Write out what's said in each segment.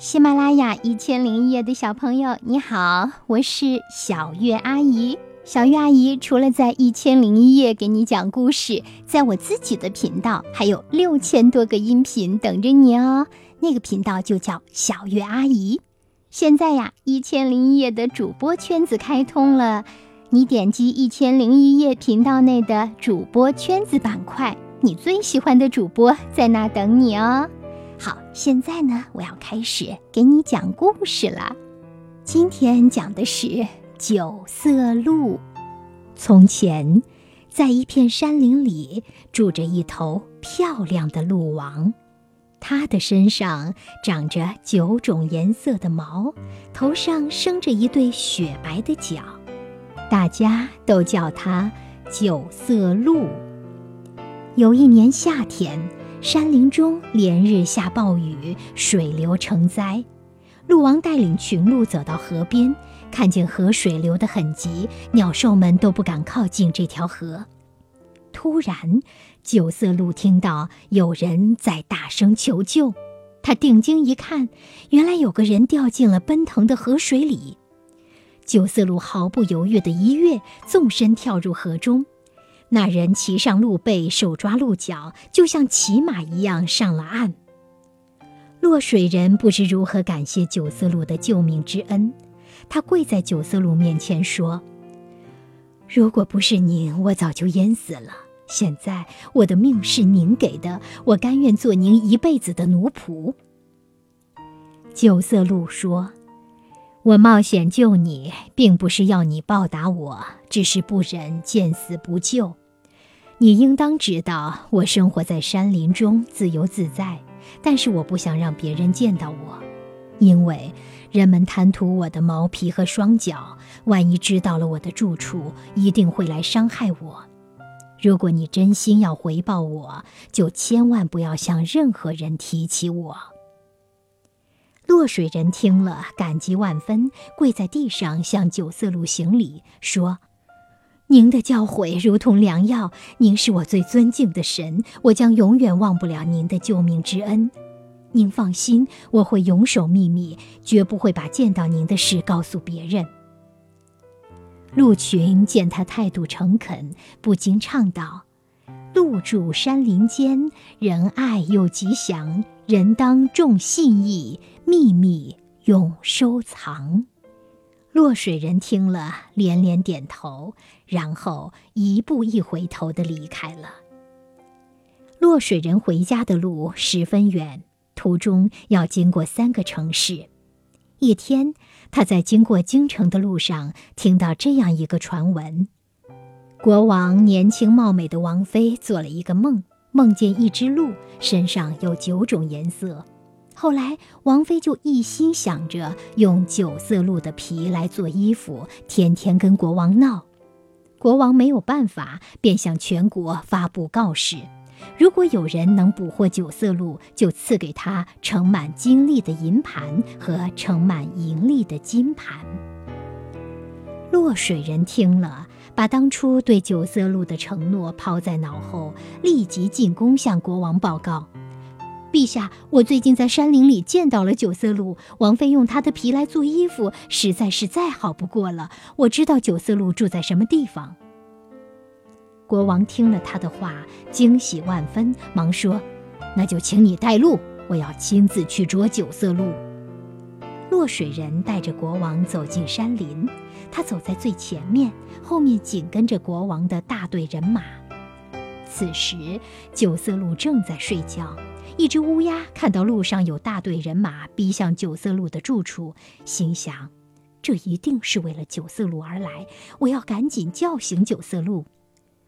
喜马拉雅一千零一夜的小朋友，你好，我是小月阿姨。小月阿姨除了在一千零一夜给你讲故事，在我自己的频道还有六千多个音频等着你哦。那个频道就叫小月阿姨。现在呀，一千零一夜的主播圈子开通了，你点击一千零一夜频道内的主播圈子板块，你最喜欢的主播在那等你哦。现在呢，我要开始给你讲故事了。今天讲的是九色鹿。从前，在一片山林里，住着一头漂亮的鹿王，它的身上长着九种颜色的毛，头上生着一对雪白的角，大家都叫它九色鹿。有一年夏天。山林中连日下暴雨，水流成灾。鹿王带领群鹿走到河边，看见河水流得很急，鸟兽们都不敢靠近这条河。突然，九色鹿听到有人在大声求救，他定睛一看，原来有个人掉进了奔腾的河水里。九色鹿毫不犹豫地一跃，纵身跳入河中。那人骑上鹿背，手抓鹿角，就像骑马一样上了岸。落水人不知如何感谢九色鹿的救命之恩，他跪在九色鹿面前说：“如果不是您，我早就淹死了。现在我的命是您给的，我甘愿做您一辈子的奴仆。”九色鹿说：“我冒险救你，并不是要你报答我，只是不忍见死不救。”你应当知道，我生活在山林中，自由自在。但是我不想让别人见到我，因为人们贪图我的毛皮和双脚，万一知道了我的住处，一定会来伤害我。如果你真心要回报我，就千万不要向任何人提起我。落水人听了，感激万分，跪在地上向九色鹿行礼，说。您的教诲如同良药，您是我最尊敬的神，我将永远忘不了您的救命之恩。您放心，我会永守秘密，绝不会把见到您的事告诉别人。鹿群见他态度诚恳，不禁唱道：“鹿住山林间，仁爱又吉祥，人当重信义，秘密永收藏。”落水人听了，连连点头，然后一步一回头的离开了。落水人回家的路十分远，途中要经过三个城市。一天，他在经过京城的路上，听到这样一个传闻：国王年轻貌美的王妃做了一个梦，梦见一只鹿，身上有九种颜色。后来，王妃就一心想着用九色鹿的皮来做衣服，天天跟国王闹。国王没有办法，便向全国发布告示：如果有人能捕获九色鹿，就赐给他盛满金粒的银盘和盛满银粒的金盘。落水人听了，把当初对九色鹿的承诺抛在脑后，立即进宫向国王报告。陛下，我最近在山林里见到了九色鹿。王妃用它的皮来做衣服，实在是再好不过了。我知道九色鹿住在什么地方。国王听了他的话，惊喜万分，忙说：“那就请你带路，我要亲自去捉九色鹿。”落水人带着国王走进山林，他走在最前面，后面紧跟着国王的大队人马。此时，九色鹿正在睡觉。一只乌鸦看到路上有大队人马逼向九色鹿的住处，心想：这一定是为了九色鹿而来，我要赶紧叫醒九色鹿。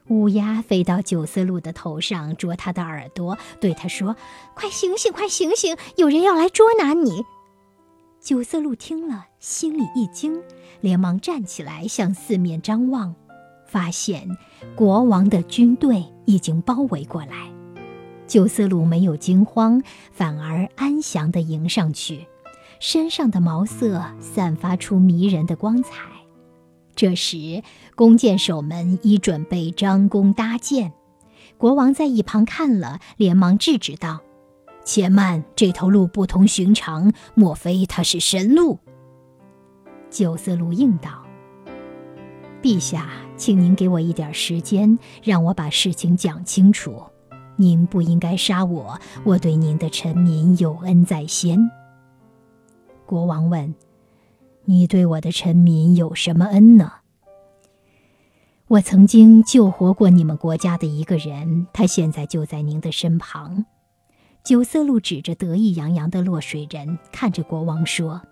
乌鸦飞到九色鹿的头上，啄它的耳朵，对它说：“快醒醒，快醒醒，有人要来捉拿你！”九色鹿听了，心里一惊，连忙站起来向四面张望，发现国王的军队已经包围过来。九色鹿没有惊慌，反而安详地迎上去，身上的毛色散发出迷人的光彩。这时，弓箭手们已准备张弓搭箭。国王在一旁看了，连忙制止道：“且慢，这头鹿不同寻常，莫非它是神鹿？九色鹿应道：“陛下，请您给我一点时间，让我把事情讲清楚。您不应该杀我，我对您的臣民有恩在先。”国王问：“你对我的臣民有什么恩呢？”我曾经救活过你们国家的一个人，他现在就在您的身旁。九色鹿指着得意洋洋的落水人，看着国王说：“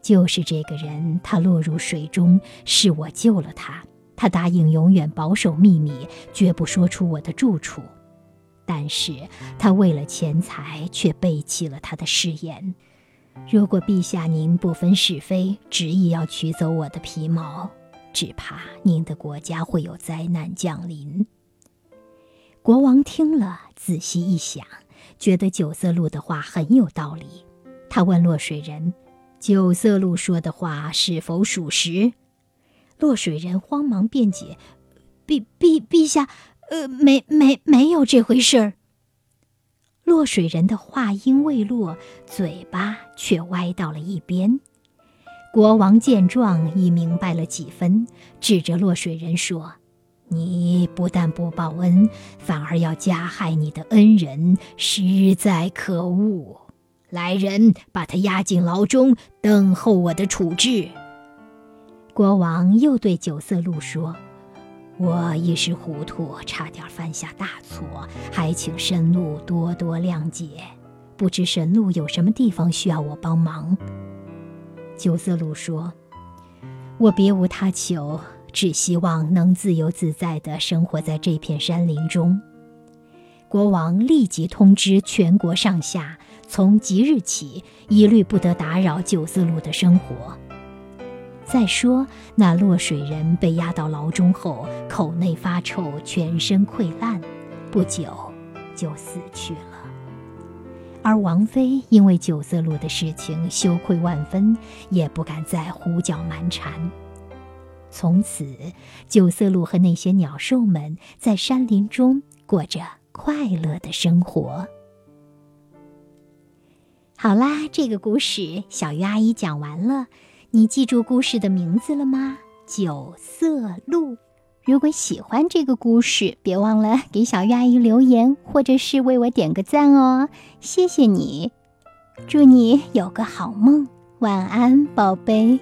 就是这个人，他落入水中，是我救了他。他答应永远保守秘密，绝不说出我的住处。但是他为了钱财，却背弃了他的誓言。如果陛下您不分是非，执意要取走我的皮毛。”只怕您的国家会有灾难降临。国王听了，仔细一想，觉得九色鹿的话很有道理。他问落水人：“九色鹿说的话是否属实？”落水人慌忙辩解：“陛陛陛下，呃，没没没有这回事儿。”落水人的话音未落，嘴巴却歪到了一边。国王见状，已明白了几分，指着落水人说：“你不但不报恩，反而要加害你的恩人，实在可恶！来人，把他押进牢中，等候我的处置。”国王又对九色鹿说：“我一时糊涂，差点犯下大错，还请神鹿多多谅解。不知神鹿有什么地方需要我帮忙？”九色鹿说：“我别无他求，只希望能自由自在地生活在这片山林中。”国王立即通知全国上下，从即日起一律不得打扰九色鹿的生活。再说，那落水人被押到牢中后，口内发臭，全身溃烂，不久就死去了。而王妃因为九色鹿的事情羞愧万分，也不敢再胡搅蛮缠。从此，九色鹿和那些鸟兽们在山林中过着快乐的生活。好啦，这个故事小鱼阿姨讲完了，你记住故事的名字了吗？九色鹿。如果喜欢这个故事，别忘了给小鱼阿姨留言，或者是为我点个赞哦，谢谢你！祝你有个好梦，晚安，宝贝。